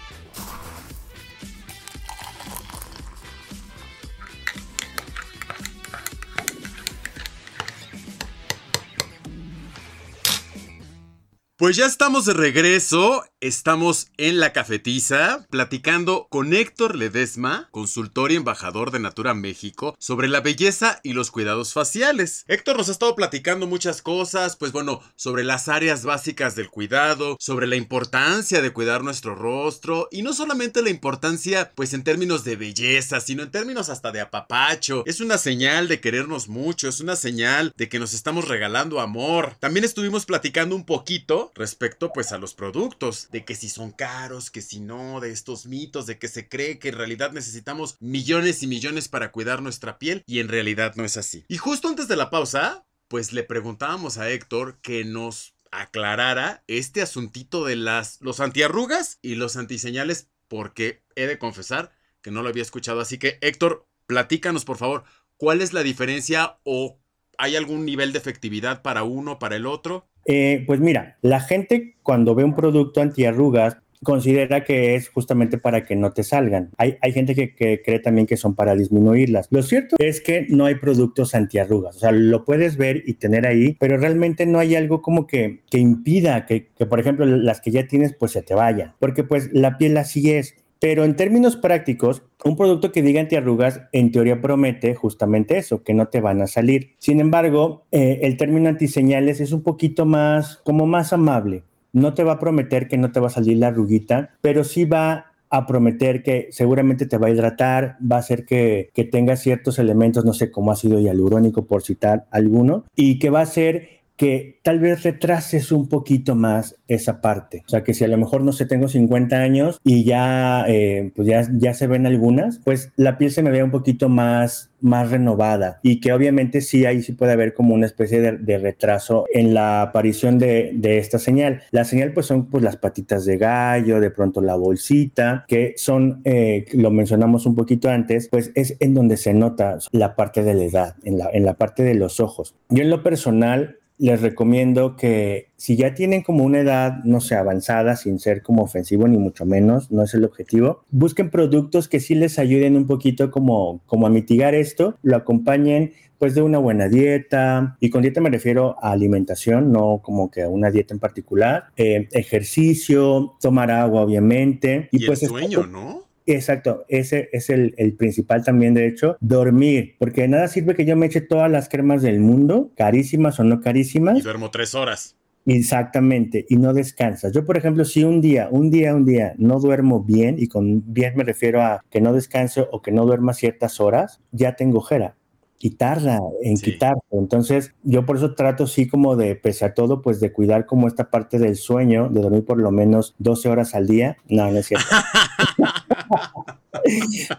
Pues ya estamos de regreso, estamos en la cafetiza platicando con Héctor Ledesma, consultor y embajador de Natura México, sobre la belleza y los cuidados faciales. Héctor nos ha estado platicando muchas cosas, pues bueno, sobre las áreas básicas del cuidado, sobre la importancia de cuidar nuestro rostro y no solamente la importancia pues en términos de belleza, sino en términos hasta de apapacho. Es una señal de querernos mucho, es una señal de que nos estamos regalando amor. También estuvimos platicando un poquito respecto pues a los productos, de que si son caros, que si no, de estos mitos, de que se cree que en realidad necesitamos millones y millones para cuidar nuestra piel y en realidad no es así. Y justo antes de la pausa, pues le preguntábamos a Héctor que nos aclarara este asuntito de las los antiarrugas y los antiseñales porque he de confesar que no lo había escuchado, así que Héctor, platícanos por favor, ¿cuál es la diferencia o hay algún nivel de efectividad para uno, para el otro? Eh, pues mira, la gente cuando ve un producto antiarrugas considera que es justamente para que no te salgan. Hay, hay gente que, cree también que son para disminuirlas. Lo cierto es que no hay productos antiarrugas. O sea, lo puedes ver y tener ahí, pero realmente no hay algo como que, que impida que, que, por ejemplo, las que ya tienes, pues se te vayan. Porque pues la piel así es. Pero en términos prácticos, un producto que diga antiarrugas en teoría promete justamente eso, que no te van a salir. Sin embargo, eh, el término antiseñales es un poquito más, como más amable. No te va a prometer que no te va a salir la arruguita, pero sí va a prometer que seguramente te va a hidratar, va a hacer que, que tenga ciertos elementos, no sé, como ácido hialurónico, por citar alguno, y que va a hacer que tal vez retrases un poquito más esa parte. O sea, que si a lo mejor, no sé, tengo 50 años y ya, eh, pues ya, ya se ven algunas, pues la piel se me ve un poquito más, más renovada y que obviamente sí, ahí sí puede haber como una especie de, retraso en la aparición de, de, esta señal. La señal pues son pues las patitas de gallo, de pronto la bolsita, que son, eh, lo mencionamos un poquito antes, pues es en donde se nota la parte de la edad, en la, en la parte de los ojos. Yo en lo personal, les recomiendo que si ya tienen como una edad, no sé, avanzada, sin ser como ofensivo ni mucho menos, no es el objetivo, busquen productos que sí les ayuden un poquito como, como a mitigar esto, lo acompañen pues de una buena dieta, y con dieta me refiero a alimentación, no como que a una dieta en particular, eh, ejercicio, tomar agua obviamente. Y, pues el sueño, ¿no? Exacto, ese es el, principal también, de hecho, dormir, porque de nada sirve que yo me eche todas las cremas del mundo, carísimas o no carísimas. Y duermo tres horas. Exactamente, y no descansas. Yo, por ejemplo, si un día, un día, un día no duermo bien, y con bien me refiero a que no descanso o que no duerma ciertas horas, ya tengo ojera y tarda en quitarse. Entonces, yo por eso trato sí como de, pese a todo, pues de cuidar como esta parte del sueño, de dormir por lo menos 12 horas al día. No, no es cierto. (laughs)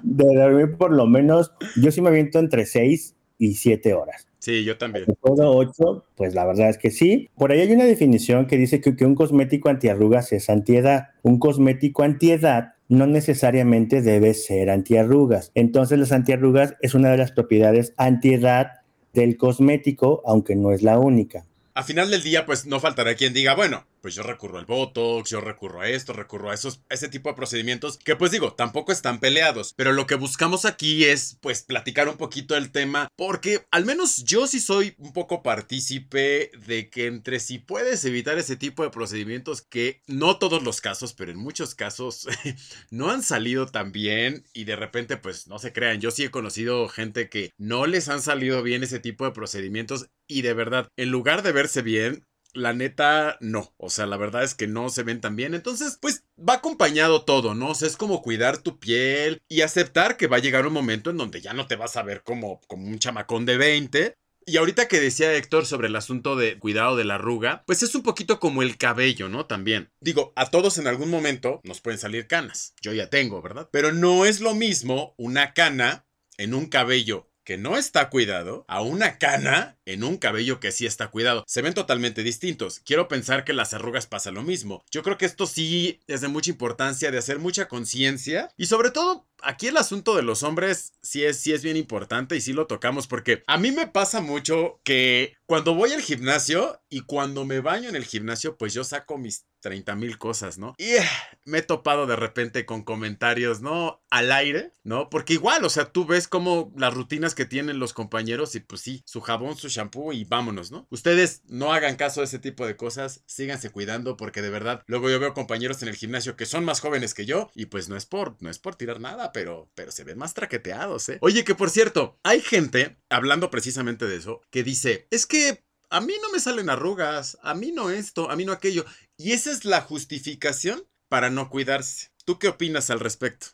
de dormir por lo menos, yo sí me aviento entre 6 y 7 horas. Sí, yo también. Todo 8, pues la verdad es que sí. Por ahí hay una definición que dice que, que un cosmético antiarrugas es antiedad. Un cosmético antiedad no necesariamente debe ser antiarrugas. Entonces las antiarrugas es una de las propiedades antiedad del cosmético, aunque no es la única. A final del día, pues no faltará quien diga, bueno, pues yo recurro al Botox, yo recurro a esto, recurro a esos, ese tipo de procedimientos que pues digo, tampoco están peleados, pero lo que buscamos aquí es pues platicar un poquito del tema porque al menos yo sí soy un poco partícipe de que entre si puedes evitar ese tipo de procedimientos que no todos los casos, pero en muchos casos (laughs) no han salido tan bien y de repente pues no se crean, yo sí he conocido gente que no les han salido bien ese tipo de procedimientos y de verdad, en lugar de verse bien, la neta, no. O sea, la verdad es que no se ven tan bien. Entonces, pues va acompañado todo, ¿no? O sea, es como cuidar tu piel y aceptar que va a llegar un momento en donde ya no te vas a ver como, como un chamacón de 20. Y ahorita que decía Héctor sobre el asunto de cuidado de la arruga, pues es un poquito como el cabello, ¿no? También. Digo, a todos en algún momento nos pueden salir canas. Yo ya tengo, ¿verdad? Pero no es lo mismo una cana en un cabello que no está cuidado a una cana en un cabello que sí está cuidado. Se ven totalmente distintos. Quiero pensar que las arrugas pasa lo mismo. Yo creo que esto sí es de mucha importancia, de hacer mucha conciencia y sobre todo aquí el asunto de los hombres sí es, sí es bien importante y sí lo tocamos porque a mí me pasa mucho que cuando voy al gimnasio y cuando me baño en el gimnasio pues yo saco mis 30 mil cosas, ¿no? Y eh, me he topado de repente con comentarios, ¿no? Al aire, ¿no? Porque igual, o sea, tú ves como las rutinas que tienen los compañeros y pues sí, su jabón, su shampoo y vámonos, ¿no? Ustedes no hagan caso de ese tipo de cosas, síganse cuidando porque de verdad, luego yo veo compañeros en el gimnasio que son más jóvenes que yo y pues no es por, no es por tirar nada, pero, pero se ven más traqueteados, ¿eh? Oye, que por cierto, hay gente, hablando precisamente de eso, que dice, es que a mí no me salen arrugas, a mí no esto, a mí no aquello. Y esa es la justificación para no cuidarse. ¿Tú qué opinas al respecto?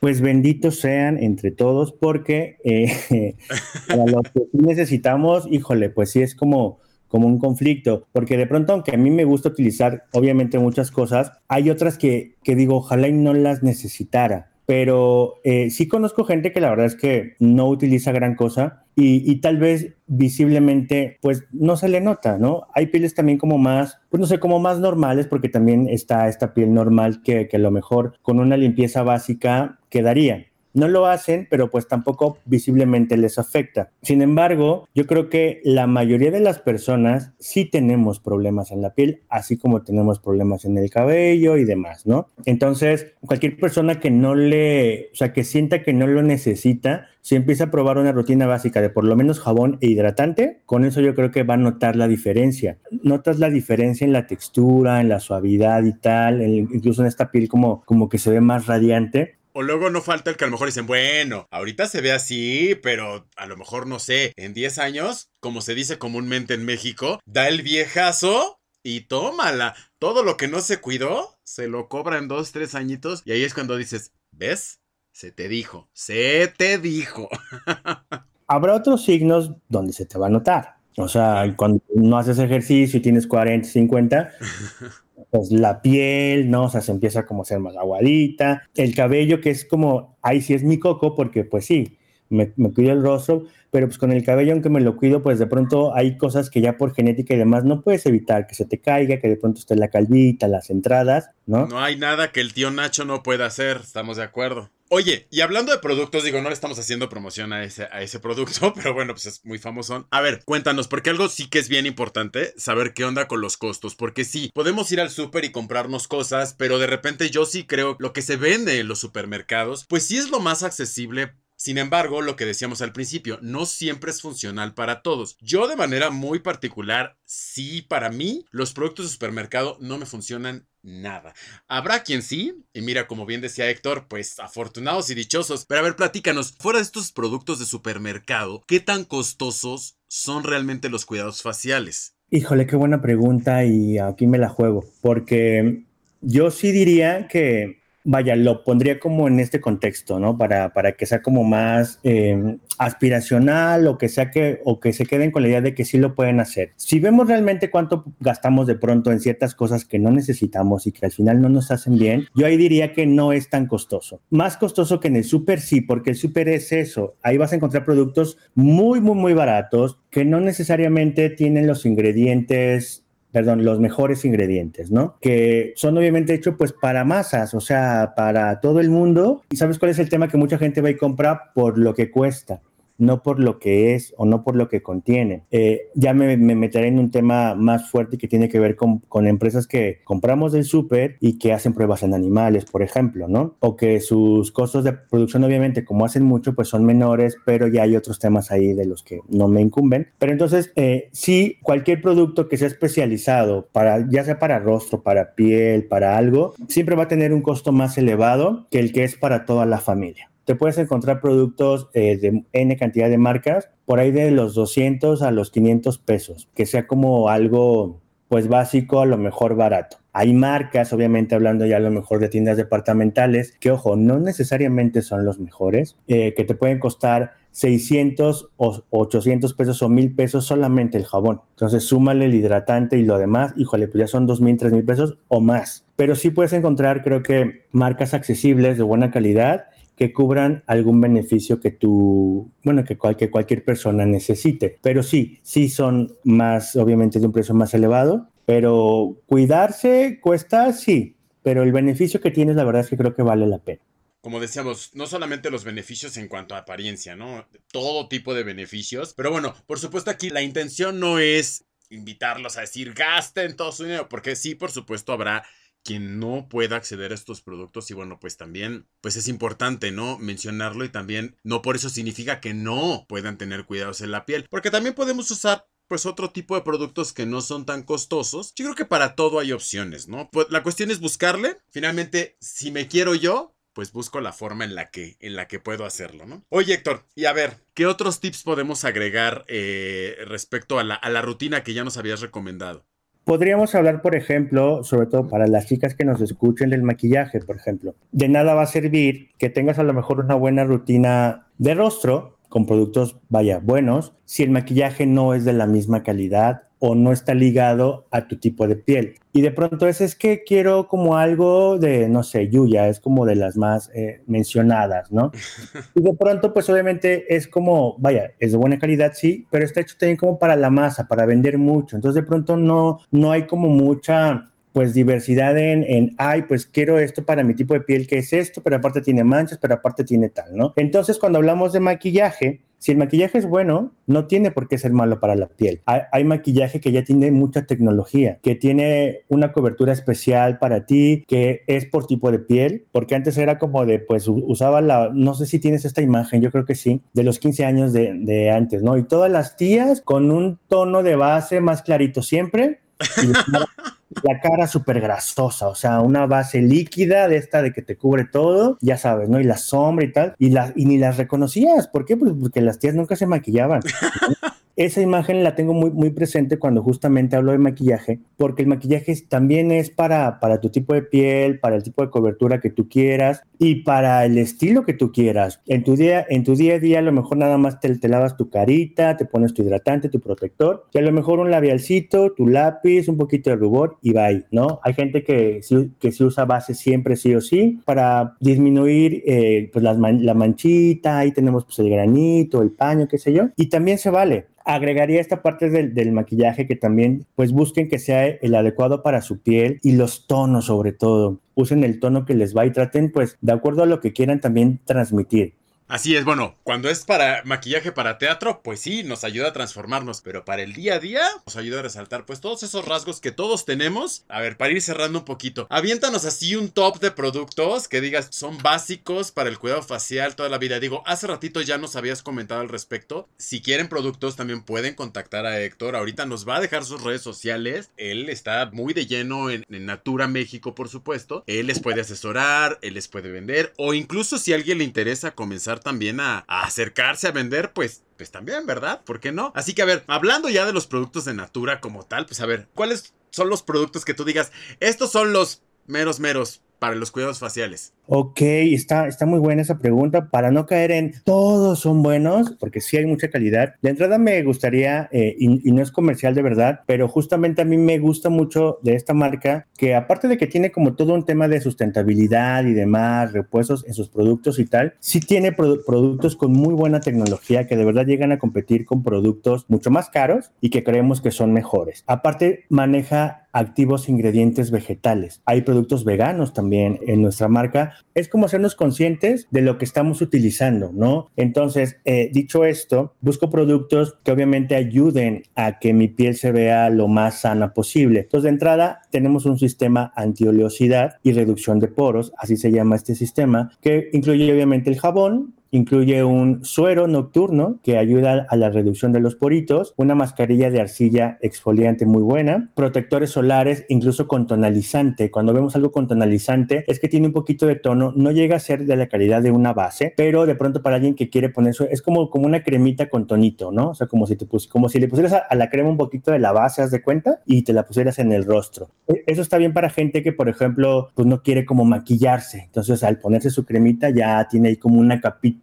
Pues benditos sean entre todos porque eh, (laughs) para lo que necesitamos, híjole, pues sí es como, como un conflicto, porque de pronto, aunque a mí me gusta utilizar obviamente muchas cosas, hay otras que, que digo, ojalá y no las necesitara pero eh, sí conozco gente que la verdad es que no utiliza gran cosa y, tal vez visiblemente pues no se le nota, ¿no? Hay pieles también como más, pues no sé, como más normales porque también está esta piel normal que, que a lo mejor con una limpieza básica quedaría. No lo hacen, pero pues tampoco visiblemente les afecta. Sin embargo, yo creo que la mayoría de las personas sí tenemos problemas en la piel, así como tenemos problemas en el cabello y demás, ¿no? Entonces, cualquier persona que no le, o sea, que sienta que no lo necesita, si empieza a probar una rutina básica de por lo menos jabón e hidratante, con eso yo creo que va a notar la diferencia. Notas la diferencia en la textura, en la suavidad y tal, incluso en esta piel como, como que se ve más radiante. O luego no falta el que a lo mejor dicen, bueno, ahorita se ve así, pero a lo mejor no sé, en 10 años, como se dice comúnmente en México, da el viejazo y tómala. Todo lo que no se cuidó, se lo cobra en dos, tres añitos. Y ahí es cuando dices, ¿ves? Se te dijo, se te dijo. (laughs) Habrá otros signos donde se te va a notar. O sea, cuando no haces ejercicio y tienes 40, 50, (laughs) pues la piel, ¿no? O sea, se empieza como a ser más aguadita. El cabello, que es como, ahí sí es mi coco, porque pues sí, me, me cuido el rostro, pero pues con el cabello, aunque me lo cuido, pues de pronto hay cosas que ya por genética y demás no puedes evitar, que se te caiga, que de pronto esté la calvita, las entradas, ¿no? No hay nada que el tío Nacho no pueda hacer, estamos de acuerdo. Oye, y hablando de productos, digo, no le estamos haciendo promoción a ese, a ese producto, (laughs) pero bueno, pues es muy famoso. A ver, cuéntanos, porque algo sí que es bien importante, saber qué onda con los costos, porque sí, podemos ir al súper y comprarnos cosas, pero de repente yo sí creo lo que se vende en los supermercados, pues sí es lo más accesible sin embargo, lo que decíamos al principio, no siempre es funcional para todos. Yo de manera muy particular, sí, para mí, los productos de supermercado no me funcionan nada. Habrá quien sí, y mira, como bien decía Héctor, pues afortunados y dichosos. Pero a ver, platícanos, fuera de estos productos de supermercado, ¿qué tan costosos son realmente los cuidados faciales? Híjole, qué buena pregunta y aquí me la juego, porque yo sí diría que vaya, lo pondría como en este contexto, ¿no? Para, para que sea como más eh, aspiracional o que sea que, o que se queden con la idea de que sí lo pueden hacer. Si vemos realmente cuánto gastamos de pronto en ciertas cosas que no necesitamos y que al final no nos hacen bien, yo ahí diría que no es tan costoso. Más costoso que en el súper sí, porque el súper es eso. Ahí vas a encontrar productos muy, muy, muy baratos que no necesariamente tienen los ingredientes perdón, los mejores ingredientes, ¿no? Que son obviamente hechos pues para masas, o sea, para todo el mundo. ¿Y sabes cuál es el tema que mucha gente va y compra por lo que cuesta? No por lo que es o no por lo que contiene. Eh, ya me, meteré en un tema más fuerte que tiene que ver con, empresas que compramos del súper y que hacen pruebas en animales, por ejemplo, ¿no? O que sus costos de producción, obviamente, como hacen mucho, pues son menores, pero ya hay otros temas ahí de los que no me incumben. Pero entonces, eh, sí, cualquier producto que sea especializado, para, ya sea para rostro, para piel, para algo, siempre va a tener un costo más elevado que el que es para toda la familia te puedes encontrar productos eh, de N cantidad de marcas, por ahí de los 200 a los 500 pesos, que sea como algo pues básico, a lo mejor barato. Hay marcas, obviamente hablando ya a lo mejor de tiendas departamentales, que ojo, no necesariamente son los mejores, eh, que te pueden costar 600 o 800 pesos o 1000 pesos solamente el jabón. Entonces súmale el hidratante y lo demás, híjole, pues ya son 2000, 3000 pesos o más. Pero sí puedes encontrar, creo que, marcas accesibles de buena calidad que cubran algún beneficio que tú, bueno, que, cualquier cualquier persona necesite. Pero sí, sí son más, obviamente, de un precio más elevado, pero cuidarse cuesta, sí, pero el beneficio que tienes, la verdad es que creo que vale la pena como decíamos, no solamente los beneficios en cuanto a apariencia, ¿no? Todo tipo de beneficios. Pero bueno, por supuesto aquí la intención no es invitarlos a decir gasten todo su dinero, porque sí, por supuesto, habrá quien no pueda acceder a estos productos y bueno, pues también, pues es importante, ¿no? Mencionarlo y también no por eso significa que no puedan tener cuidados en la piel, porque también podemos usar pues otro tipo de productos que no son tan costosos. Yo creo que para todo hay opciones, ¿no? Pues la cuestión es buscarle. Finalmente, si me quiero yo, pues busco la forma en la que, en la que puedo hacerlo, ¿no? Oye, Héctor, y a ver, ¿qué otros tips podemos agregar eh, respecto a la, a la rutina que ya nos habías recomendado? Podríamos hablar, por ejemplo, sobre todo para las chicas que nos escuchen del maquillaje, por ejemplo. De nada va a servir que tengas a lo mejor una buena rutina de rostro con productos, vaya, buenos, si el maquillaje no es de la misma calidad o no está ligado a tu tipo de piel. Y de pronto es, es que quiero como algo de, no sé, Yuya, es como de las más eh, mencionadas, ¿no? (laughs) Y de pronto, pues obviamente es como, vaya, es de buena calidad, sí, pero está hecho también como para la masa, para vender mucho. Entonces de pronto no, no hay como mucha pues diversidad en, en, ay, pues quiero esto para mi tipo de piel, que es esto, pero aparte tiene manchas, pero aparte tiene tal, ¿no? Entonces, cuando hablamos de maquillaje, si el maquillaje es bueno, no tiene por qué ser malo para la piel. Hay, maquillaje que ya tiene mucha tecnología, que tiene una cobertura especial para ti, que es por tipo de piel, porque antes era como de, pues usaba la, no sé si tienes esta imagen, yo creo que sí, de los 15 años de, de antes, ¿no? Y todas las tías con un tono de base más clarito siempre. (laughs) La cara súper grasosa, o sea, una base líquida de esta de que te cubre todo, ya sabes, ¿no? Y la sombra y tal, y, la, y ni las reconocías, ¿por qué? Pues porque las tías nunca se maquillaban. (laughs) esa imagen la tengo muy, muy presente cuando justamente hablo de maquillaje, porque el maquillaje también es para, para tu tipo de piel, para el tipo de cobertura que tú quieras y para el estilo que tú quieras. En tu día, en tu día a día a lo mejor nada más te, te lavas tu carita, te pones tu hidratante, tu protector y a lo mejor un labialcito, tu lápiz, un poquito de rubor y bye, ¿no? Hay gente que, que sí usa base siempre sí o sí para disminuir eh, pues la manchita, ahí tenemos pues el granito, el paño, qué sé yo, y también se vale agregaría esta parte del, maquillaje que también pues busquen que sea el adecuado para su piel y los tonos sobre todo. Usen el tono que les va y traten pues de acuerdo a lo que quieran también transmitir. Así es, bueno, cuando es para maquillaje para teatro, pues sí, nos ayuda a transformarnos, pero para el día a día nos ayuda a resaltar pues todos esos rasgos que todos tenemos. A ver, para ir cerrando un poquito, aviéntanos así un top de productos que digas son básicos para el cuidado facial toda la vida. Digo, hace ratito ya nos habías comentado al respecto. Si quieren productos también pueden contactar a Héctor. Ahorita nos va a dejar sus redes sociales. Él está muy de lleno en, Natura México, por supuesto. Él les puede asesorar, él les puede vender o incluso si a alguien le interesa comenzar también a, acercarse a vender, pues pues también, ¿verdad? ¿Por qué no? Así que a ver, hablando ya de los productos de Natura como tal, pues a ver, ¿cuáles son los productos que tú digas, estos son los meros meros para los cuidados faciales? Ok, está, está muy buena esa pregunta. Para no caer en todos son buenos, porque sí hay mucha calidad. De entrada me gustaría, eh, y, no es comercial de verdad, pero justamente a mí me gusta mucho de esta marca, que aparte de que tiene como todo un tema de sustentabilidad y demás, repuestos en sus productos y tal, sí tiene productos con muy buena tecnología que de verdad llegan a competir con productos mucho más caros y que creemos que son mejores. Aparte, maneja activos ingredientes vegetales. Hay productos veganos también en nuestra marca es como hacernos conscientes de lo que estamos utilizando, ¿no? Entonces, eh, dicho esto, busco productos que obviamente ayuden a que mi piel se vea lo más sana posible. Entonces, de entrada, tenemos un sistema antioleosidad y reducción de poros, así se llama este sistema, que incluye obviamente el jabón, Incluye un suero nocturno que ayuda a la reducción de los poritos, una mascarilla de arcilla exfoliante muy buena, protectores solares, incluso con tonalizante. Cuando vemos algo con tonalizante es que tiene un poquito de tono, no llega a ser de la calidad de una base, pero de pronto para alguien que quiere poner eso es como, como una cremita con tonito, ¿no? O sea, como si, te como si le pusieras a, la crema un poquito de la base, haz de cuenta, y te la pusieras en el rostro. E, eso está bien para gente que, por ejemplo, pues no quiere como maquillarse. Entonces, al ponerse su cremita ya tiene ahí como una capita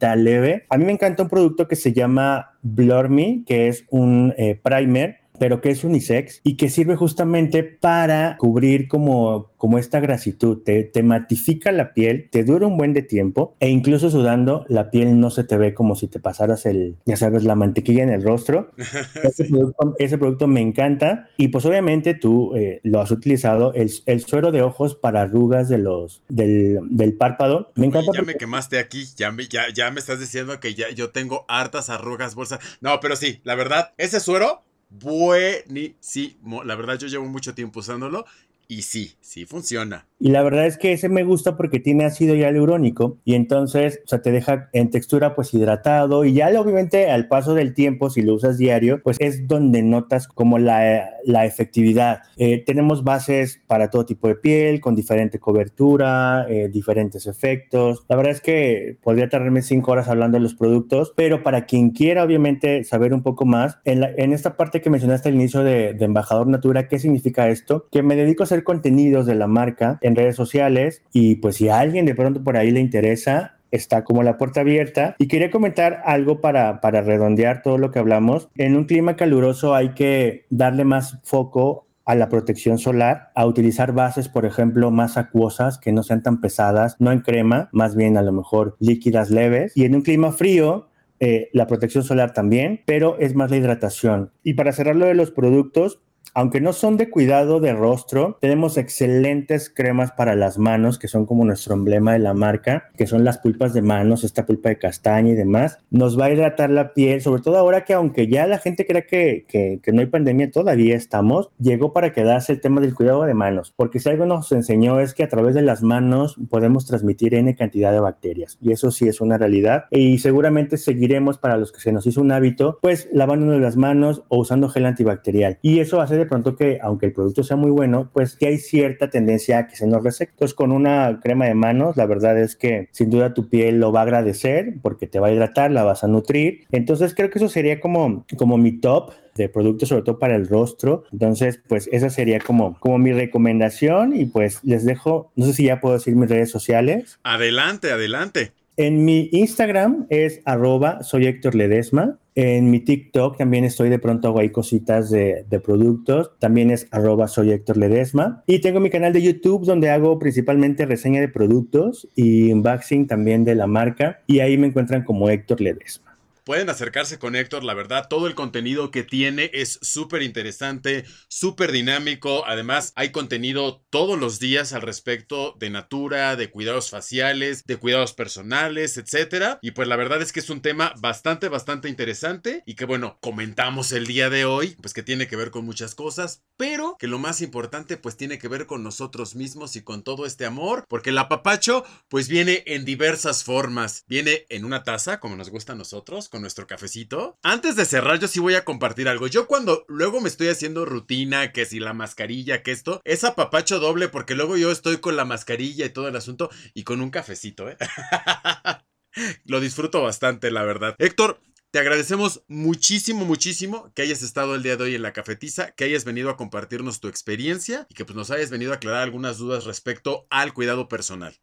A mí me encanta un producto que se llama Blur Me, que es un eh, primer pero que es unisex y que sirve justamente para cubrir como, como esta grasitud, te, te, matifica la piel, te dura un buen de tiempo e incluso sudando la piel no se te ve como si te pasaras el, ya sabes, la mantequilla en el rostro. (laughs) ese, producto, me encanta y pues obviamente tú eh, lo has utilizado, el, el, suero de ojos para arrugas de los, del, del párpado. Me encanta. Ya me quemaste aquí, ya me, ya, ya me estás diciendo que ya yo tengo hartas arrugas, bolsa. No, pero sí, la verdad, ese suero buenísimo. La verdad, yo llevo mucho tiempo usándolo y sí, sí funciona. Y la verdad es que ese me gusta porque tiene ácido hialurónico y entonces, o sea, te deja en textura pues hidratado y ya obviamente al paso del tiempo, si lo usas diario, pues es donde notas como la, la efectividad. Eh, tenemos bases para todo tipo de piel, con diferente cobertura, eh, diferentes efectos. La verdad es que podría tardarme cinco horas hablando de los productos, pero para quien quiera obviamente saber un poco más, en, en esta parte que mencionaste al inicio de, de Embajador Natura, ¿qué significa esto? Que me dedico a hacer contenidos de la marca en redes sociales y pues si a alguien de pronto por ahí le interesa, está como la puerta abierta. Y quería comentar algo para, para redondear todo lo que hablamos. En un clima caluroso hay que darle más foco a la protección solar, a utilizar bases, por ejemplo, más acuosas, que no sean tan pesadas, no en crema, más bien a lo mejor líquidas leves. Y en un clima frío, eh, la protección solar también, pero es más la hidratación. Y para cerrar lo de los productos, aunque no son de cuidado de rostro, tenemos excelentes cremas para las manos, que son como nuestro emblema de la marca, que son las pulpas de manos, esta pulpa de castaña y demás. Nos va a hidratar la piel, sobre todo ahora que aunque ya la gente cree que, que, no hay pandemia, todavía estamos, llegó para quedarse el tema del cuidado de manos, porque si algo nos enseñó es que a través de las manos podemos transmitir N cantidad de bacterias, y eso sí es una realidad, y seguramente seguiremos para los que se nos hizo un hábito, pues lavándonos las manos o usando gel antibacterial, y eso hace de pronto que, aunque el producto sea muy bueno, pues que hay cierta tendencia a que se nos reseque. Entonces, con una crema de manos, la verdad es que sin duda tu piel lo va a agradecer porque te va a hidratar, la vas a nutrir. Entonces, creo que eso sería como, como mi top de productos, sobre todo para el rostro. Entonces, pues esa sería como, como mi recomendación y pues les dejo, no sé si ya puedo decir mis redes sociales. Adelante, adelante. En mi Instagram es arroba soy Héctor Ledesma. En mi TikTok también estoy de pronto hago ahí cositas de, productos. También es arroba soy Héctor Ledesma. Y tengo mi canal de YouTube donde hago principalmente reseña de productos y unboxing también de la marca. Y ahí me encuentran como Héctor Ledesma. Pueden acercarse con Héctor, la verdad, todo el contenido que tiene es súper interesante, súper dinámico. Además, hay contenido todos los días al respecto de natura, de cuidados faciales, de cuidados personales, etcétera. Y pues la verdad es que es un tema bastante, bastante interesante y que bueno, comentamos el día de hoy, pues que tiene que ver con muchas cosas, pero que lo más importante pues tiene que ver con nosotros mismos y con todo este amor, porque el apapacho pues viene en diversas formas. Viene en una taza, como nos gusta a nosotros nuestro cafecito. Antes de cerrar, yo sí voy a compartir algo. Yo cuando luego me estoy haciendo rutina, que si la mascarilla, que esto, es apapacho doble porque luego yo estoy con la mascarilla y todo el asunto y con un cafecito, ¿eh? (laughs) Lo disfruto bastante, la verdad. Héctor, te agradecemos muchísimo, muchísimo que hayas estado el día de hoy en la cafetiza, que hayas venido a compartirnos tu experiencia y que pues, nos hayas venido a aclarar algunas dudas respecto al cuidado personal.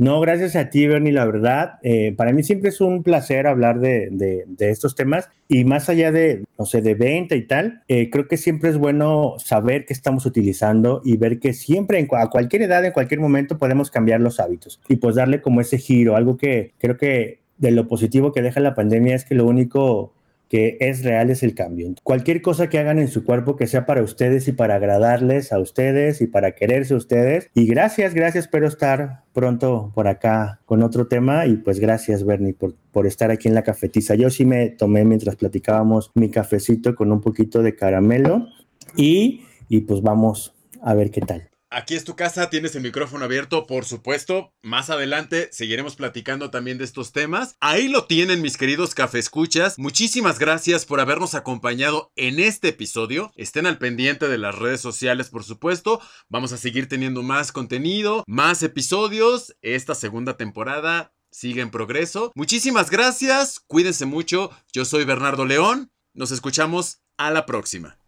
No, gracias a ti, Bernie, la verdad. Eh, para mí siempre es un placer hablar de, estos temas y más allá de, no sé, de venta y tal, eh, creo que siempre es bueno saber qué estamos utilizando y ver que siempre, en, a cualquier edad, en cualquier momento, podemos cambiar los hábitos y pues darle como ese giro, algo que creo que de lo positivo que deja la pandemia es que lo único que es real es el cambio. Cualquier cosa que hagan en su cuerpo que sea para ustedes y para agradarles a ustedes y para quererse a ustedes. Y gracias, gracias, espero estar pronto por acá con otro tema y pues gracias Bernie por, por estar aquí en la cafetiza. Yo sí me tomé mientras platicábamos mi cafecito con un poquito de caramelo y, y pues vamos a ver qué tal. Aquí es tu casa, tienes el micrófono abierto, por supuesto. Más adelante seguiremos platicando también de estos temas. Ahí lo tienen, mis queridos cafescuchas. Muchísimas gracias por habernos acompañado en este episodio. Estén al pendiente de las redes sociales, por supuesto. Vamos a seguir teniendo más contenido, más episodios. Esta segunda temporada sigue en progreso. Muchísimas gracias, cuídense mucho. Yo soy Bernardo León. Nos escuchamos a la próxima.